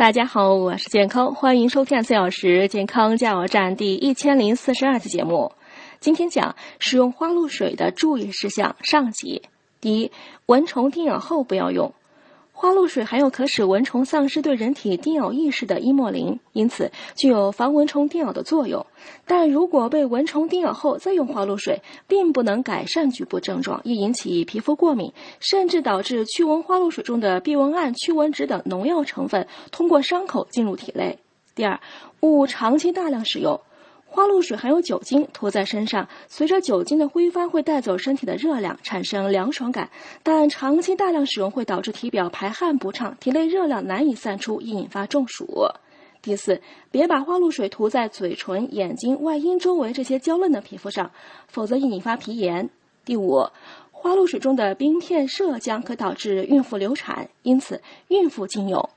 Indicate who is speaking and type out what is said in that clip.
Speaker 1: 大家好，我是健康，欢迎收看四小时健康加油站第一千零四十二期节目。今天讲使用花露水的注意事项上集。第一，蚊虫叮咬后不要用。花露水含有可使蚊虫丧失对人体叮咬意识的伊莫林，因此具有防蚊虫叮咬的作用。但如果被蚊虫叮咬后再用花露水，并不能改善局部症状，易引起皮肤过敏，甚至导致驱蚊花露水中的避蚊胺、驱蚊酯等农药成分通过伤口进入体内。第二，勿长期大量使用。花露水含有酒精，涂在身上，随着酒精的挥发会带走身体的热量，产生凉爽感。但长期大量使用会导致体表排汗不畅，体内热量难以散出，易引发中暑。第四，别把花露水涂在嘴唇、眼睛、外阴周围这些娇嫩的皮肤上，否则易引发皮炎。第五，花露水中的冰片麝香可导致孕妇流产，因此孕妇禁用。